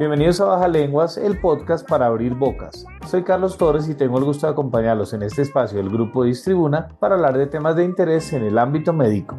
Bienvenidos a Baja Lenguas, el podcast para abrir bocas. Soy Carlos Torres y tengo el gusto de acompañarlos en este espacio del grupo Distribuna para hablar de temas de interés en el ámbito médico.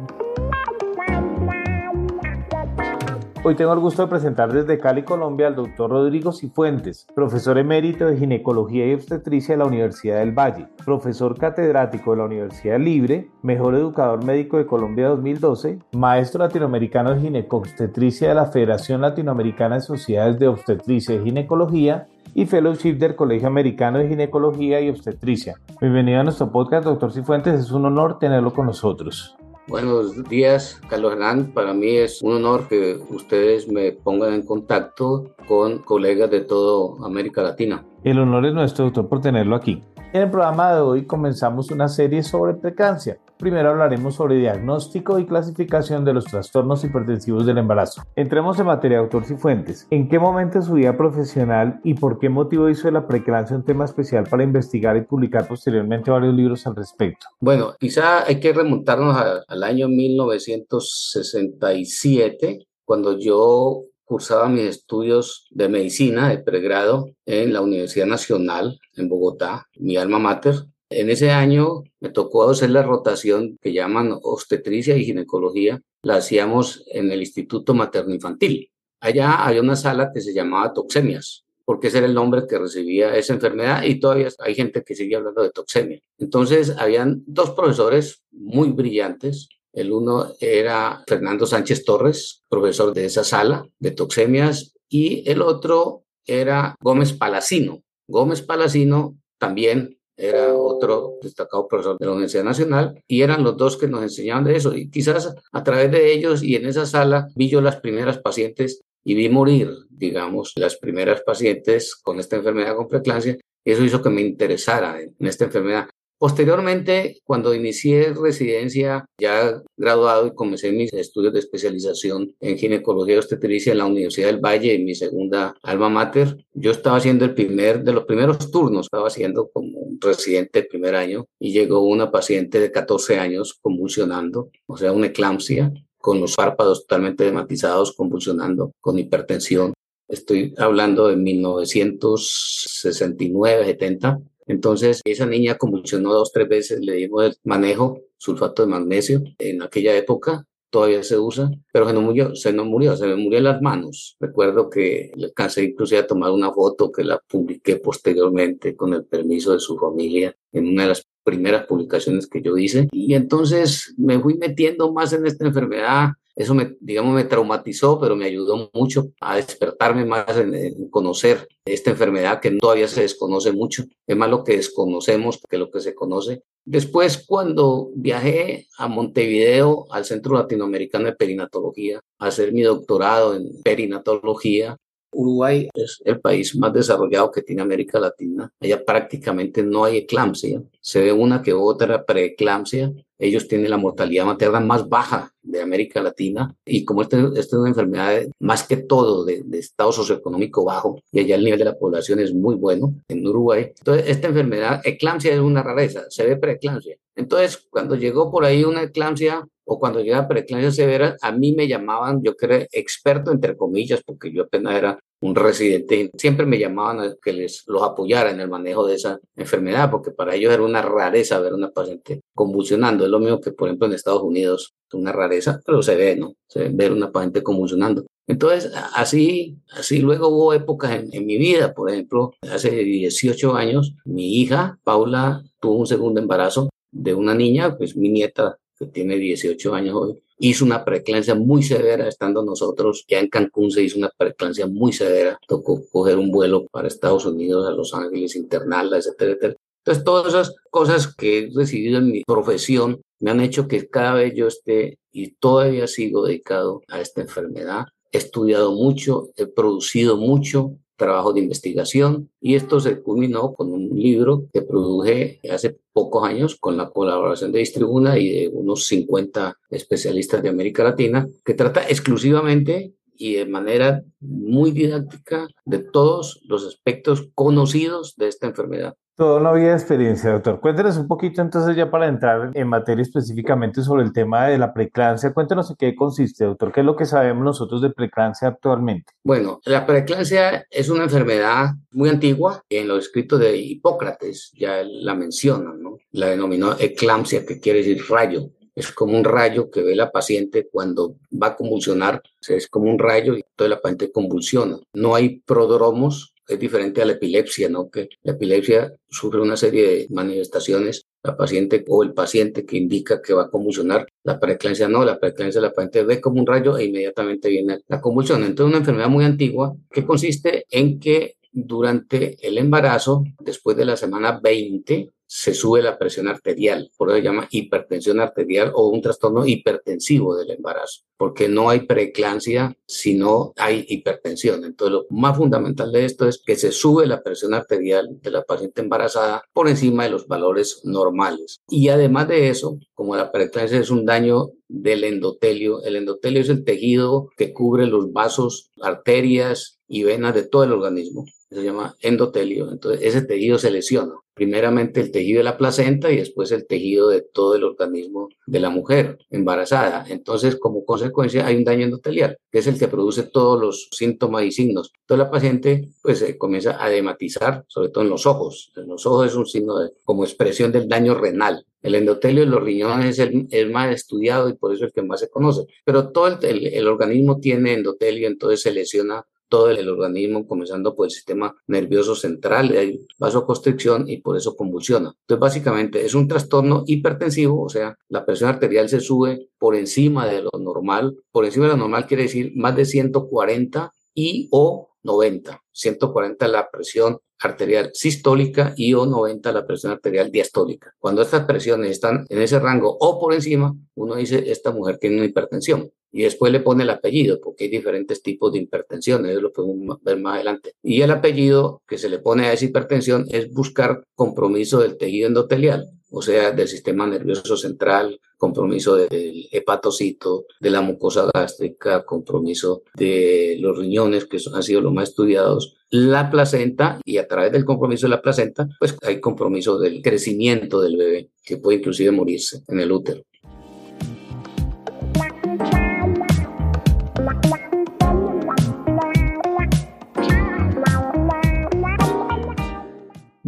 Hoy tengo el gusto de presentar desde Cali, Colombia, al doctor Rodrigo Cifuentes, profesor emérito de Ginecología y Obstetricia de la Universidad del Valle, profesor catedrático de la Universidad Libre, mejor educador médico de Colombia 2012, maestro latinoamericano de ginecobstetricia de la Federación Latinoamericana de Sociedades de Obstetricia y Ginecología y fellowship del Colegio Americano de Ginecología y Obstetricia. Bienvenido a nuestro podcast, doctor Cifuentes. Es un honor tenerlo con nosotros. Buenos días, Carlos Hernán. Para mí es un honor que ustedes me pongan en contacto con colegas de toda América Latina. El honor es nuestro, doctor, por tenerlo aquí. En el programa de hoy comenzamos una serie sobre preeclampsia. Primero hablaremos sobre diagnóstico y clasificación de los trastornos hipertensivos del embarazo. Entremos en materia, doctor Cifuentes. ¿En qué momento de su vida profesional y por qué motivo hizo de la preeclampsia un tema especial para investigar y publicar posteriormente varios libros al respecto? Bueno, quizá hay que remontarnos al año 1967, cuando yo cursaba mis estudios de medicina de pregrado en la Universidad Nacional en Bogotá, mi alma mater. En ese año me tocó hacer la rotación que llaman obstetricia y ginecología. La hacíamos en el Instituto Materno Infantil. Allá había una sala que se llamaba toxemias, porque ese era el nombre que recibía esa enfermedad y todavía hay gente que sigue hablando de toxemia. Entonces, habían dos profesores muy brillantes, el uno era Fernando Sánchez Torres, profesor de esa sala de toxemias, y el otro era Gómez Palacino. Gómez Palacino también era otro destacado profesor de la Universidad Nacional y eran los dos que nos enseñaban de eso. Y quizás a través de ellos y en esa sala vi yo las primeras pacientes y vi morir, digamos, las primeras pacientes con esta enfermedad con preeclampsia. Eso hizo que me interesara en esta enfermedad. Posteriormente, cuando inicié residencia, ya graduado y comencé mis estudios de especialización en ginecología y obstetricia en la Universidad del Valle, en mi segunda alma mater, yo estaba haciendo el primer, de los primeros turnos, estaba haciendo como un residente el primer año y llegó una paciente de 14 años convulsionando, o sea, una eclampsia, con los párpados totalmente dematizados, convulsionando, con hipertensión. Estoy hablando de 1969, 70 entonces, esa niña convulsionó dos, tres veces, le dimos el manejo, sulfato de magnesio, en aquella época todavía se usa, pero se no murió, se no murió, se me murió en las manos. Recuerdo que le alcancé inclusive a tomar una foto que la publiqué posteriormente con el permiso de su familia en una de las primeras publicaciones que yo hice. Y entonces me fui metiendo más en esta enfermedad, eso me, digamos, me traumatizó, pero me ayudó mucho a despertarme más en, conocer esta enfermedad que todavía se desconoce mucho. Es más lo que desconocemos que lo que se conoce. Después, cuando viajé a Montevideo, al Centro Latinoamericano de Perinatología, a hacer mi doctorado en perinatología, Uruguay es el país más desarrollado que tiene América Latina. Allá prácticamente no hay eclampsia. Se ve una que otra preeclampsia. Ellos tienen la mortalidad materna más baja de América Latina. Y como esta, es una enfermedad más que todo de, de, estado socioeconómico bajo, y allá el nivel de la población es muy bueno en Uruguay. Entonces, esta enfermedad, eclampsia es una rareza, se ve preeclampsia. Entonces, cuando llegó por ahí una eclampsia o cuando llega preeclampsia severa, a mí me llamaban, yo creo, experto entre comillas, porque yo apenas era un residente, siempre me llamaban a que les los apoyara en el manejo de esa enfermedad, porque para ellos era una rareza ver a una paciente convulsionando. Es lo mismo que, por ejemplo, en Estados Unidos, es una rareza, pero se ve, ¿no? Se ve ver una paciente convulsionando. Entonces, así, así luego hubo épocas en, en mi vida, por ejemplo, hace 18 años, mi hija, Paula, tuvo un segundo embarazo de una niña, pues mi nieta que tiene 18 años hoy, hizo una preeclampsia muy severa estando nosotros ya en Cancún se hizo una preeclampsia muy severa tocó coger un vuelo para Estados Unidos a Los Ángeles internarla etcétera etcétera Entonces, todas esas cosas que he recibido en mi profesión me han hecho que cada vez yo esté y todavía sigo dedicado a esta enfermedad. He estudiado mucho, he producido mucho trabajo de investigación y esto se culminó con un libro que produje hace pocos años con la colaboración de Distribuna y de unos 50 especialistas de América Latina que trata exclusivamente y de manera muy didáctica de todos los aspectos conocidos de esta enfermedad. Toda una vida de experiencia, doctor. Cuéntenos un poquito entonces ya para entrar en materia específicamente sobre el tema de la preeclampsia. Cuéntenos en qué consiste, doctor. ¿Qué es lo que sabemos nosotros de preeclampsia actualmente? Bueno, la preeclampsia es una enfermedad muy antigua. En los escritos de Hipócrates ya la mencionan, ¿no? La denominó eclampsia, que quiere decir rayo es como un rayo que ve la paciente cuando va a convulsionar, es como un rayo y toda la paciente convulsiona. No hay prodromos, es diferente a la epilepsia, ¿no? Que la epilepsia sufre una serie de manifestaciones, la paciente o el paciente que indica que va a convulsionar, la preeclampsia no, la preeclampsia la paciente ve como un rayo e inmediatamente viene la convulsión. Entonces, una enfermedad muy antigua que consiste en que durante el embarazo, después de la semana 20, se sube la presión arterial, por eso se llama hipertensión arterial o un trastorno hipertensivo del embarazo, porque no hay preeclampsia, sino hay hipertensión. Entonces, lo más fundamental de esto es que se sube la presión arterial de la paciente embarazada por encima de los valores normales. Y además de eso, como la preeclampsia es un daño del endotelio, el endotelio es el tejido que cubre los vasos, arterias y venas de todo el organismo se llama endotelio, entonces ese tejido se lesiona. Primeramente el tejido de la placenta y después el tejido de todo el organismo de la mujer embarazada. Entonces, como consecuencia, hay un daño endotelial, que es el que produce todos los síntomas y signos. Entonces, la paciente pues comienza a dematizar, sobre todo en los ojos. En los ojos es un signo de, como expresión del daño renal. El endotelio de los riñones es el, más estudiado y por eso es el que más se conoce. Pero todo el, el organismo tiene endotelio, entonces se lesiona todo el organismo, comenzando por el sistema nervioso central, hay vasoconstricción y por eso convulsiona. Entonces, básicamente es un trastorno hipertensivo, o sea, la presión arterial se sube por encima de lo normal. Por encima de lo normal quiere decir más de 140 y o 90. 140 la presión arterial sistólica y o 90 la presión arterial diastólica. Cuando estas presiones están en ese rango o por encima, uno dice, esta mujer tiene una hipertensión y después le pone el apellido, porque hay diferentes tipos de hipertensión, eso lo podemos ver más adelante. Y el apellido que se le pone a esa hipertensión es buscar compromiso del tejido endotelial, o sea, del sistema nervioso central, compromiso del hepatocito, de la mucosa gástrica, compromiso de los riñones, que han sido los más estudiados, la placenta, y a través del compromiso de la placenta, pues hay compromiso del crecimiento del bebé, que puede inclusive morirse en el útero.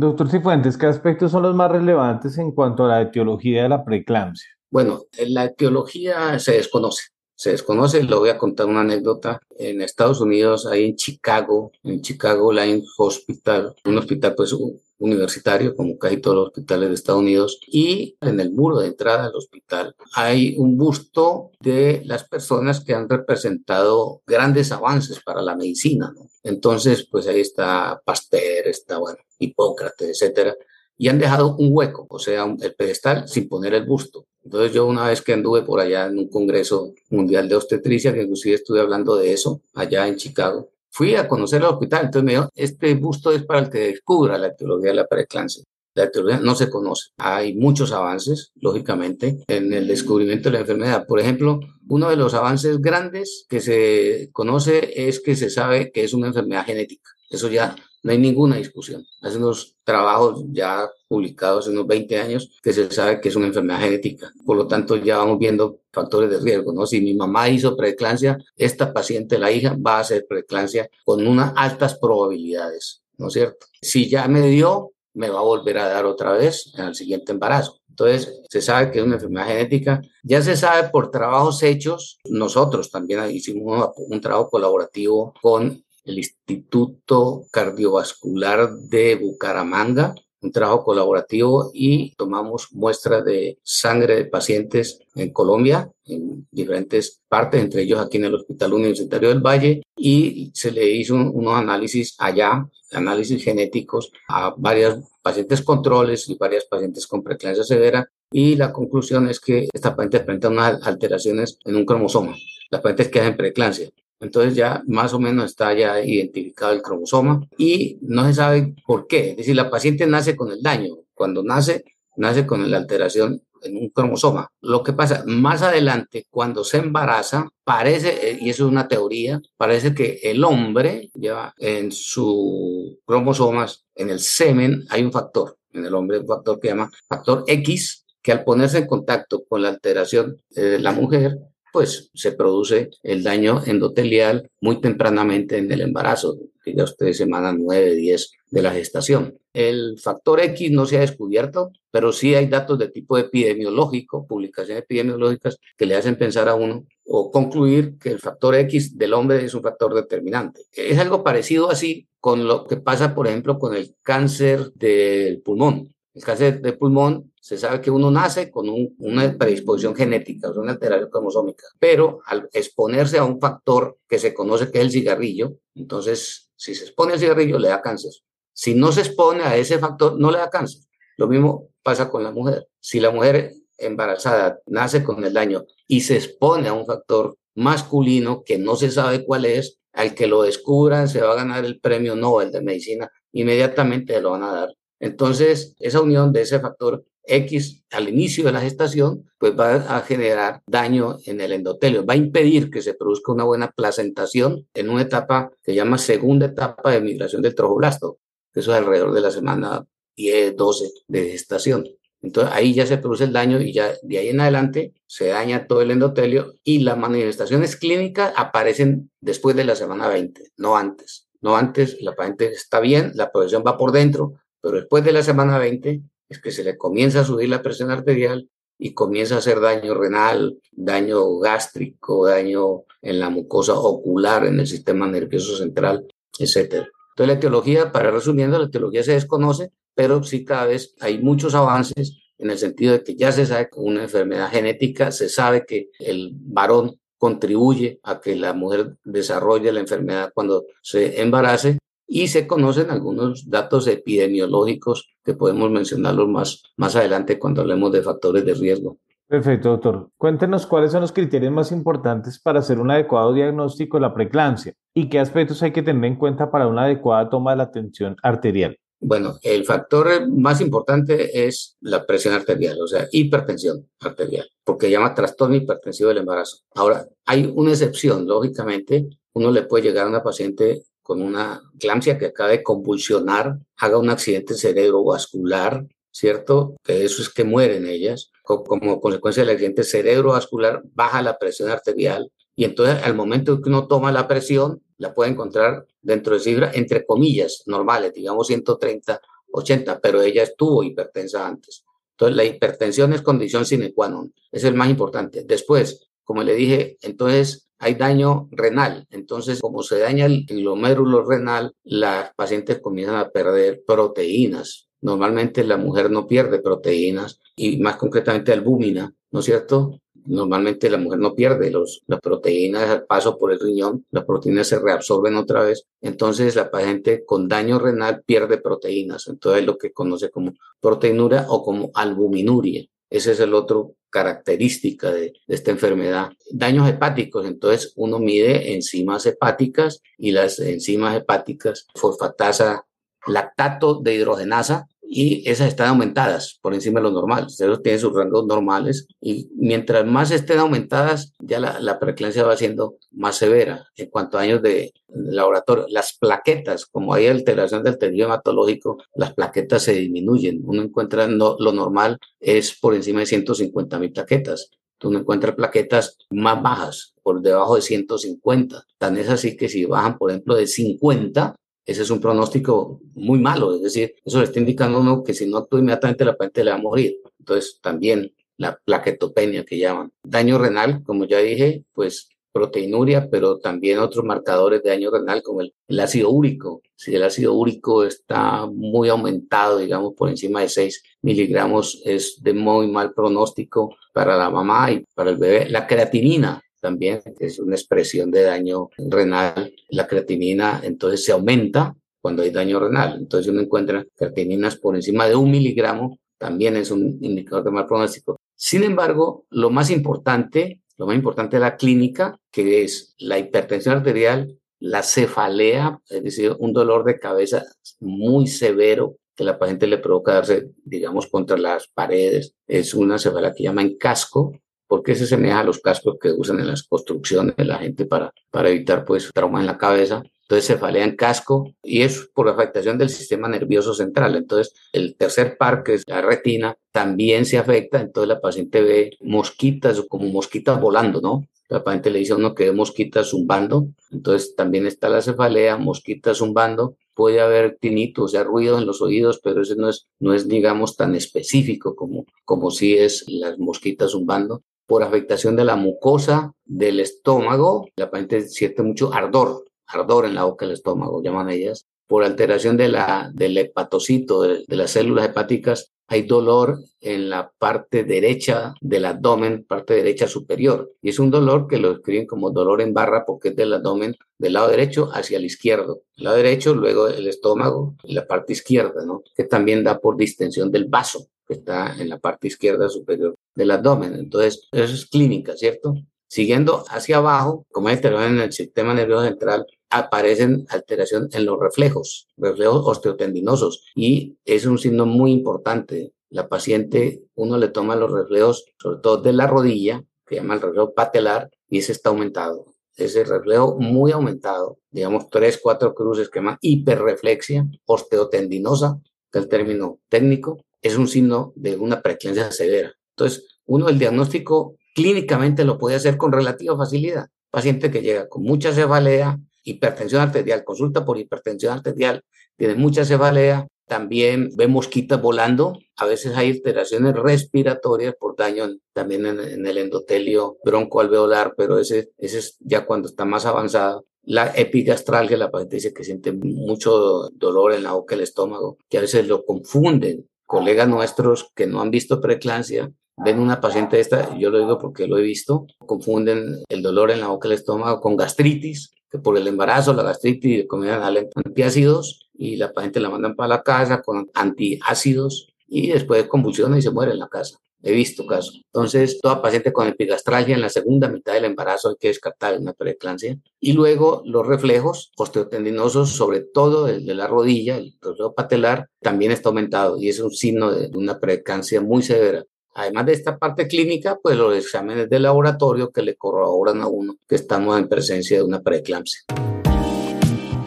Doctor Cifuentes, ¿qué aspectos son los más relevantes en cuanto a la etiología de la preeclampsia? Bueno, la etiología se desconoce. Se desconoce, le voy a contar una anécdota. En Estados Unidos, ahí en Chicago, en Chicago Line Hospital, un hospital pues universitario, como casi todos los hospitales de Estados Unidos, y en el muro de entrada al hospital hay un busto de las personas que han representado grandes avances para la medicina. Entonces, pues ahí está Pasteur, está, bueno, Hipócrates, etcétera, y han dejado un hueco, o sea, el pedestal sin poner el busto. Entonces yo una vez que anduve por allá en un congreso mundial de obstetricia, que inclusive estuve hablando de eso allá en Chicago, fui a conocer el hospital, entonces me dijo, este busto es para el que descubra la etiología de la preeclampsia. La etiología no se conoce. Hay muchos avances, lógicamente, en el descubrimiento de la enfermedad. Por ejemplo, uno de los avances grandes que se conoce es que se sabe que es una enfermedad genética. Eso ya no hay ninguna discusión. Hace unos trabajos ya publicados hace unos 20 años que se sabe que es una enfermedad genética. Por lo tanto, ya vamos viendo factores de riesgo, ¿no? Si mi mamá hizo preeclampsia, esta paciente, la hija, va a hacer preeclampsia con unas altas probabilidades, ¿no es cierto? Si ya me dio, me va a volver a dar otra vez en el siguiente embarazo. Entonces, se sabe que es una enfermedad genética. Ya se sabe por trabajos hechos. Nosotros también hicimos un trabajo colaborativo con el Instituto Cardiovascular de Bucaramanga, un trabajo colaborativo y tomamos muestras de sangre de pacientes en Colombia, en diferentes partes, entre ellos aquí en el Hospital Universitario del Valle, y se le hizo unos análisis allá, análisis genéticos a varias pacientes controles y varias pacientes con preeclampsia severa y la conclusión es que esta paciente presenta unas alteraciones en un cromosoma. Las pacientes quedan en preeclampsia. Entonces ya más o menos está ya identificado el cromosoma y no se sabe por qué. Es decir, la paciente nace con el daño. Cuando nace, nace con la alteración en un cromosoma. Lo que pasa más adelante, cuando se embaraza, parece, eh, y eso es una teoría, parece que el hombre lleva en sus cromosomas, en el semen, hay un factor, en el hombre un factor que se llama factor X, que al ponerse en contacto con la alteración de la mujer, pues se produce el daño endotelial muy tempranamente en el embarazo, que ya ustedes semanas 9, 10 de la gestación. El factor X no se ha descubierto, pero sí hay datos de tipo epidemiológico, publicaciones epidemiológicas que le hacen pensar a uno o concluir que el factor X del hombre es un factor determinante. Es algo parecido así con lo que pasa, por ejemplo, con el cáncer del pulmón. El cáncer de pulmón se sabe que uno nace con una predisposición genética, una alteración cromosómica, pero al exponerse a un factor que se conoce que es el cigarrillo, entonces si se expone al cigarrillo le da cáncer. Si no se expone a ese factor, no le da cáncer. Lo mismo pasa con la mujer. Si la mujer embarazada nace con el daño y se expone a un factor masculino que no se sabe cuál es, al que lo descubran se va a ganar el premio Nobel de medicina, inmediatamente lo van a dar entonces, esa unión de ese factor X al inicio de la gestación, pues va a generar daño en el endotelio, va a impedir que se produzca una buena placentación en una etapa que se llama segunda etapa de migración del trofoblasto, que eso es alrededor de la semana 10, 12 de gestación. Entonces ahí ya se produce el daño y ya de ahí en adelante se daña todo el endotelio y las manifestaciones clínicas aparecen después de la semana 20, no antes. No antes, la paciente está bien, la progresión va por dentro, pero después de la semana 20 es que se le comienza a subir la presión arterial y comienza a hacer daño renal, daño gástrico, daño en la mucosa ocular, en el sistema nervioso central, etc. Entonces la etiología, para resumiendo, la etiología se desconoce, pero sí cada vez hay muchos avances en el sentido de que ya se sabe que una enfermedad genética, se sabe que el varón contribuye a que la mujer desarrolle la enfermedad cuando se embarace y se conocen algunos datos epidemiológicos que podemos mencionarlos más, más adelante cuando hablemos de factores de riesgo. Perfecto, doctor. Cuéntenos cuáles son los criterios más importantes para hacer un adecuado diagnóstico de la preeclampsia y qué aspectos hay que tener en cuenta para una adecuada toma de la tensión arterial. Bueno, el factor más importante es la presión arterial, o sea, hipertensión arterial, porque llama trastorno hipertensivo del embarazo. Ahora, hay una excepción, lógicamente, uno le puede llegar a una paciente con una eclampsia que acaba de convulsionar, haga un accidente cerebrovascular, ¿cierto? Que eso es que mueren ellas. Como consecuencia del accidente cerebrovascular, baja la presión arterial. Y entonces, al momento que uno toma la presión, la puede encontrar dentro de cifras, entre comillas, normales, digamos 130, 80, pero ella estuvo hipertensa antes. Entonces, la hipertensión es condición sine qua non. Es el más importante. Después, como le dije, entonces hay daño renal. Entonces, como se daña el glomérulo renal, las pacientes comienzan a perder proteínas. Normalmente la mujer no pierde proteínas y más concretamente albúmina, ¿no es cierto? Normalmente la mujer no pierde los, las proteínas al paso por el riñón, las proteínas se reabsorben otra vez. Entonces la paciente con daño renal pierde proteínas. Entonces es lo que conoce como proteinuria o como albuminuria. Ese es el otro característica de, esta enfermedad. Daños hepáticos, entonces uno mide enzimas hepáticas y las enzimas hepáticas, fosfatasa, lactato de hidrogenasa, y esas están aumentadas por encima de lo normal. Ustedes tienen sus rangos normales y mientras más estén aumentadas, ya la, la va siendo más severa en cuanto a años de, laboratorio. Las plaquetas, como hay alteración del tejido hematológico, las plaquetas se disminuyen. Uno encuentra lo normal es por encima de 150 mil plaquetas. Uno encuentra plaquetas más bajas, por debajo de 150. Tan es así que si bajan, por ejemplo, de 50, ese es un pronóstico muy malo, es decir, eso le está indicando a uno que si no actúa inmediatamente la paciente le va a morir. Entonces, también la plaquetopenia que llaman. Daño renal, como ya dije, pues proteinuria, pero también otros marcadores de daño renal como el, ácido úrico. Si el ácido úrico está muy aumentado, digamos, por encima de 6 miligramos, es de muy mal pronóstico para la mamá y para el bebé. La creatinina, también, es una expresión de daño renal, la creatinina entonces se aumenta cuando hay daño renal. Entonces, uno encuentra creatininas por encima de un miligramo, también es un indicador de mal pronóstico. Sin embargo, lo más importante, lo más importante de la clínica, que es la hipertensión arterial, la cefalea, es decir, un dolor de cabeza muy severo que la paciente le provoca darse, digamos, contra las paredes, es una cefalea que llaman casco, porque se asemeja a los cascos que usan en las construcciones de la gente para, para evitar pues trauma en la cabeza. Entonces cefalea en casco y es por afectación del sistema nervioso central. Entonces el tercer par, que es la retina, también se afecta. Entonces la paciente ve mosquitas como mosquitas volando, ¿no? La paciente le dice a uno que ve mosquitas zumbando. Entonces también está la cefalea, mosquitas zumbando. Puede haber tinnitus, o sea, ruido en los oídos, pero ese no es, no es digamos, tan específico como, como si es las mosquitas zumbando por afectación de la mucosa del estómago. La paciente siente mucho ardor, ardor en la boca del estómago, llaman ellas. Por alteración de la, del hepatocito, de, las células hepáticas, hay dolor en la parte derecha del abdomen, parte derecha superior. Y es un dolor que lo escriben como dolor en barra porque es del abdomen del lado derecho hacia el izquierdo. El lado derecho, luego el estómago la parte izquierda, ¿no? Que también da por distensión del vaso que está en la parte izquierda superior del abdomen. Entonces, eso es clínica, ¿cierto? Siguiendo hacia abajo, como alteración en el sistema nervioso central, aparecen alteraciones en los reflejos, reflejos osteotendinosos, y es un signo muy importante. La paciente, uno le toma los reflejos, sobre todo de la rodilla, que llama el reflejo patelar, y ese está aumentado. Ese reflejo muy aumentado, digamos tres, cuatro cruces que llaman hiperreflexia osteotendinosa, que es el término técnico, es un signo de una preeclampsia severa. Entonces, uno el diagnóstico clínicamente lo puede hacer con relativa facilidad. Paciente que llega con mucha cefalea, hipertensión arterial, consulta por hipertensión arterial, tiene mucha cefalea, también ve mosquitas volando, a veces hay alteraciones respiratorias por daño también en, el endotelio broncoalveolar, pero ese, ese es ya cuando está más avanzado. La epigastralgia, la paciente dice que siente mucho dolor en la boca, el estómago, que a veces lo confunden colegas nuestros que no han visto preeclampsia ven una paciente esta, yo lo digo porque lo he visto, confunden el dolor en la boca del estómago con gastritis, que por el embarazo, la gastritis, comienzan antiácidos y la paciente la mandan para la casa con antiácidos y después convulsiona y se muere en la casa. He visto casos. Entonces, toda paciente con epigastralgia en la segunda mitad del embarazo hay que descartar una preeclampsia. Y luego los reflejos osteotendinosos, sobre todo el de la rodilla, el reflejo patelar, también está aumentado y es un signo de una preeclampsia muy severa. Además de esta parte clínica, pues los exámenes de laboratorio que le corroboran a uno que estamos en presencia de una preeclampsia.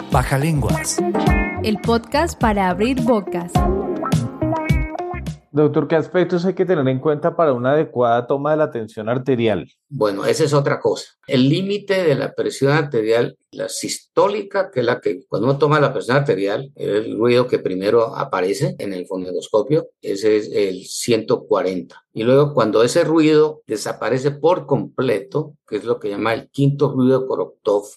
Baja lenguas. El podcast para abrir bocas. Doctor, ¿qué aspectos hay que tener en cuenta para una adecuada toma de la tensión arterial? Bueno, esa es otra cosa. El límite de la presión arterial, la sistólica, que es la que cuando uno toma la presión arterial, el ruido que primero aparece en el fonendoscopio, ese es el 140. Y luego cuando ese ruido desaparece por completo, que es lo que llama el quinto ruido de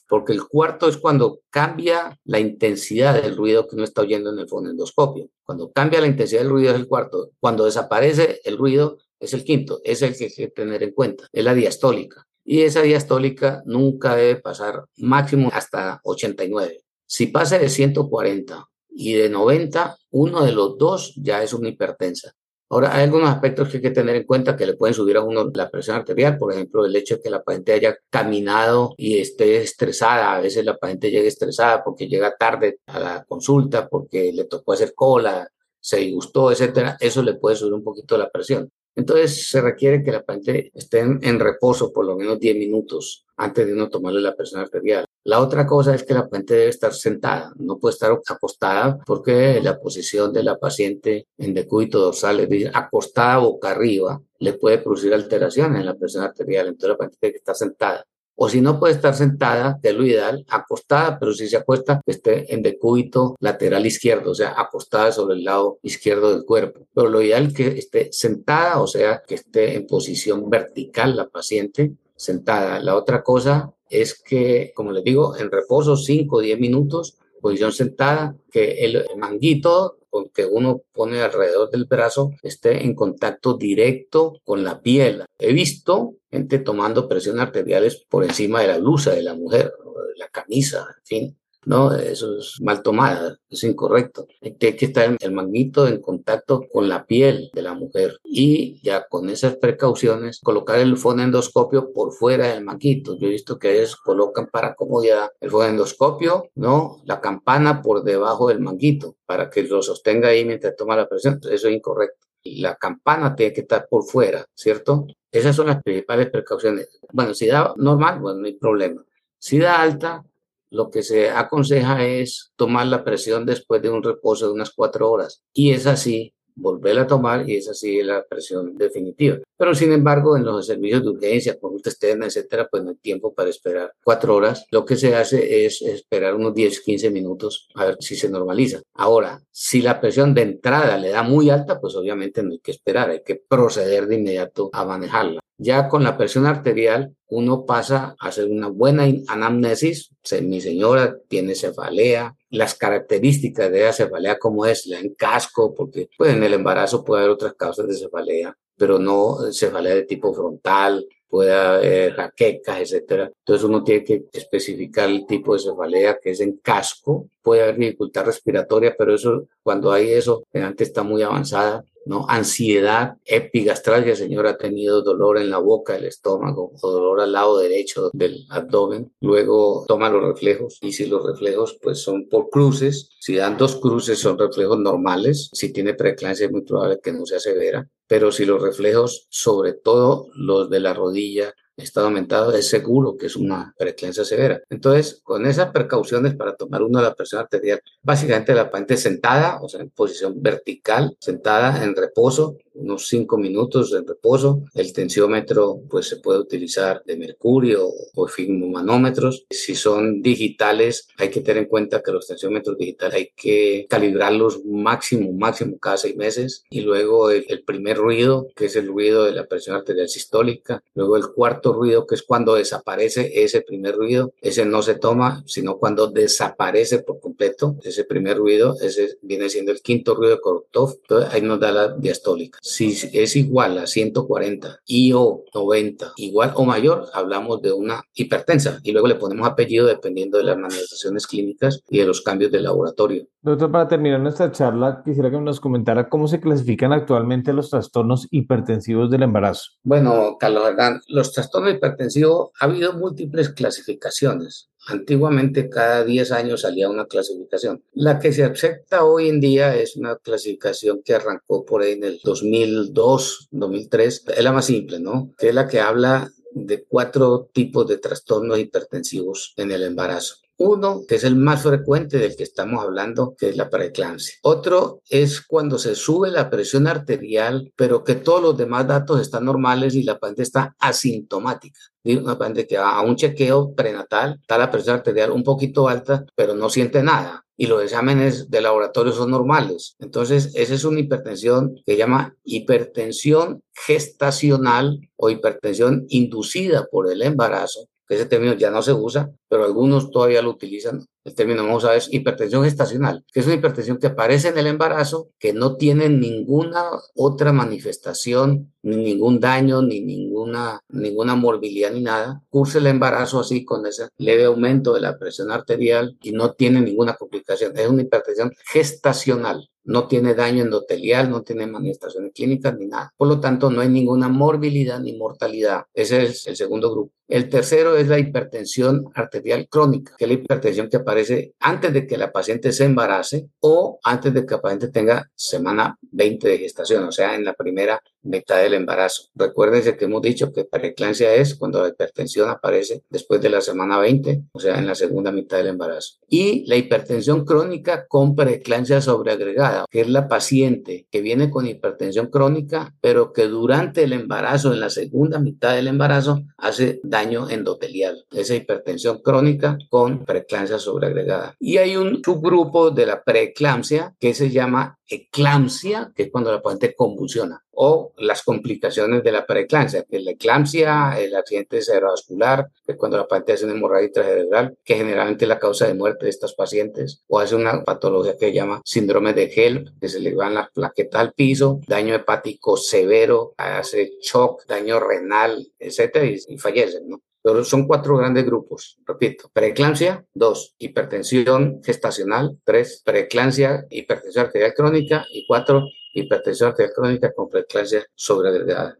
porque el cuarto es cuando cambia la intensidad del ruido que uno está oyendo en el fonendoscopio. Cuando cambia la intensidad del ruido es el cuarto. Cuando desaparece el ruido es el quinto, es el que hay que tener en cuenta, es la diastólica. Y esa diastólica nunca debe pasar máximo hasta 89. Si pasa de 140 y de 90, uno de los dos ya es una hipertensa. Ahora, hay algunos aspectos que hay que tener en cuenta que le pueden subir a uno la presión arterial, por ejemplo, el hecho de que la paciente haya caminado y esté estresada. A veces la paciente llega estresada porque llega tarde a la consulta, porque le tocó hacer cola, se disgustó, etcétera. Eso le puede subir un poquito la presión. Entonces se requiere que la paciente esté en, reposo por lo menos 10 minutos antes de uno tomarle la presión arterial. La otra cosa es que la paciente debe estar sentada, no puede estar acostada porque la posición de la paciente en decúbito dorsal, es decir, acostada boca arriba, le puede producir alteraciones en la presión arterial. Entonces la paciente tiene que estar sentada. O si no puede estar sentada, que es lo ideal, acostada, pero si se acuesta, que esté en decúbito lateral izquierdo, o sea, acostada sobre el lado izquierdo del cuerpo. Pero lo ideal es que esté sentada, o sea, que esté en posición vertical la paciente, sentada. La otra cosa es que, como les digo, en reposo 5 o 10 minutos, posición sentada, que el manguito que uno pone alrededor del brazo esté en contacto directo con la piel. He visto gente tomando presiones arteriales por encima de la blusa de la mujer, la camisa, en fin. No, eso es mal tomada, es incorrecto. Hay que, estar el manguito en contacto con la piel de la mujer y ya con esas precauciones colocar el fonendoscopio por fuera del manguito. Yo he visto que ellos colocan para comodidad el fonendoscopio, ¿no? La campana por debajo del manguito para que lo sostenga ahí mientras toma la presión. Eso es incorrecto. La campana tiene que estar por fuera, ¿cierto? Esas son las principales precauciones. Bueno, si da normal, bueno, no hay problema. Si da alta, lo que se aconseja es tomar la presión después de un reposo de unas cuatro horas. Y es así volverla a tomar y es la presión definitiva. Pero sin embargo, en los servicios de urgencia, consulta externa, etcétera, pues no hay tiempo para esperar cuatro horas. Lo que se hace es esperar unos 10, 15 minutos a ver si se normaliza. Ahora, si la presión de entrada le da muy alta, pues obviamente no hay que esperar, hay que proceder de inmediato a manejarla. Ya con la presión arterial, uno pasa a hacer una buena anamnesis. Mi señora tiene cefalea, las características de la cefalea, como es, la encasco, porque pues, en el embarazo puede haber otras causas de cefalea, pero no cefalea de tipo frontal, puede haber jaquecas, etcétera. Entonces uno tiene que especificar el tipo de cefalea que es en casco. Puede haber dificultad respiratoria, pero eso, cuando hay eso, antes está muy avanzada. ¿No? Ansiedad, epigastralgia, el señor ha tenido dolor en la boca, el estómago, o dolor al lado derecho del abdomen. Luego toma los reflejos y si los reflejos pues son por cruces, si dan dos cruces son reflejos normales. Si tiene preeclampsia es muy probable que no sea severa pero si los reflejos, sobre todo los de la rodilla, estado aumentado, es seguro que es una preeclampsia severa. Entonces, con esas precauciones para tomar uno de la presión arterial, básicamente la paciente sentada, o sea, en posición vertical, sentada en reposo, unos 5 minutos en reposo. El tensiómetro, pues se puede utilizar de mercurio o manómetros. Si son digitales, hay que tener en cuenta que los tensiómetros digitales hay que calibrarlos máximo, máximo cada seis meses. Y luego el, el primer ruido, que es el ruido de la presión arterial sistólica. Luego el cuarto ruido, que es cuando desaparece ese primer ruido, ese no se toma, sino cuando desaparece por completo ese primer ruido, ese viene siendo el quinto ruido de Korotov, entonces ahí nos da la diastólica. Si es igual a 140 y o 90, igual o mayor, hablamos de una hipertensa y luego le ponemos apellido dependiendo de las manifestaciones clínicas y de los cambios de laboratorio. Doctor, para terminar nuestra charla, quisiera que nos comentara cómo se clasifican actualmente los trastornos hipertensivos del embarazo. Bueno, Carlos los trastornos hipertensivo ha habido múltiples clasificaciones. Antiguamente cada 10 años salía una clasificación. La que se acepta hoy en día es una clasificación que arrancó por ahí en el 2002, 2003. Es la más simple, ¿no? Que es la que habla de cuatro tipos de trastornos hipertensivos en el embarazo. Uno, que es el más frecuente del que estamos hablando, que es la preeclampsia. Otro es cuando se sube la presión arterial, pero que todos los demás datos están normales y la paciente está asintomática. Una paciente que va a un chequeo prenatal, está la presión arterial un poquito alta, pero no siente nada y los exámenes de laboratorio son normales. Entonces, esa es una hipertensión que se llama hipertensión gestacional o hipertensión inducida por el embarazo, ese término ya no se usa, pero algunos todavía lo utilizan. El término, vamos a ver, es hipertensión gestacional, que es una hipertensión que aparece en el embarazo, que no tiene ninguna otra manifestación, ni ningún daño, ni ninguna, ninguna morbilidad, ni nada. Cursa el embarazo así, con ese leve aumento de la presión arterial y no tiene ninguna complicación. Es una hipertensión gestacional no tiene daño endotelial, no tiene manifestaciones clínicas ni nada. Por lo tanto, no hay ninguna morbilidad ni mortalidad. Ese es el segundo grupo. El tercero es la hipertensión arterial crónica, que es la hipertensión que aparece antes de que la paciente se embarace o antes de que la paciente tenga semana 20 de gestación, o sea, en la primera mitad del embarazo. Recuérdense que hemos dicho que preeclampsia es cuando la hipertensión aparece después de la semana 20, o sea, en la segunda mitad del embarazo. Y la hipertensión crónica con preeclampsia sobreagregada, que es la paciente que viene con hipertensión crónica, pero que durante el embarazo, en la segunda mitad del embarazo, hace daño endotelial, esa hipertensión crónica con preeclampsia sobreagregada. Y hay un subgrupo de la preeclampsia que se llama eclampsia, que es cuando la paciente convulsiona, o las complicaciones de la preeclampsia, que es la eclampsia, el accidente cerebrovascular, que es cuando la paciente hace una hemorragia cerebral, que generalmente es la causa de muerte de estos pacientes, o hace una patología que se llama síndrome de HELP, que se le van las plaquetas al piso, daño hepático severo, hace shock, daño renal, etcétera, y, y fallecen, ¿no? Pero son cuatro grandes grupos, repito, preeclampsia, dos, hipertensión gestacional, tres, preeclampsia, hipertensión arterial crónica y cuatro, hipertensión arterial crónica con preeclampsia sobreagregada.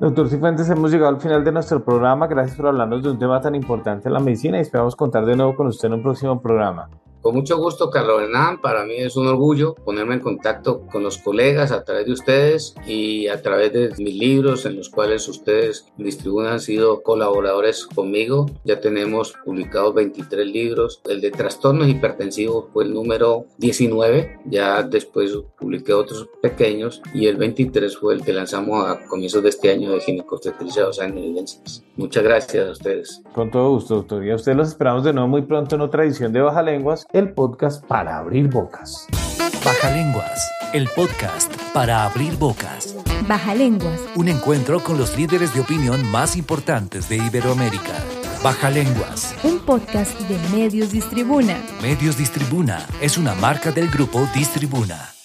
Doctor Cifuentes, hemos llegado al final de nuestro programa. Gracias por hablarnos de un tema tan importante en la medicina y esperamos contar de nuevo con usted en un próximo programa. Con mucho gusto, Carlos Hernán. Para mí es un orgullo ponerme en contacto con los colegas a través de ustedes y a través de mis libros en los cuales ustedes distribuyen han sido colaboradores conmigo. Ya tenemos publicados 23 libros. El de trastornos hipertensivos fue el número 19. Ya después publiqué otros pequeños y el 23 fue el que lanzamos a comienzos de este año de ginecostetricia o sea, en evidencias. Muchas gracias a ustedes. Con todo gusto, doctor. Y a ustedes los esperamos de nuevo muy pronto en otra edición de Baja Lenguas el podcast para abrir bocas. Baja Lenguas, el podcast para abrir bocas. Baja Lenguas. Un encuentro con los líderes de opinión más importantes de Iberoamérica. Baja Lenguas. Un podcast de Medios Distribuna. Medios Distribuna es una marca del grupo Distribuna.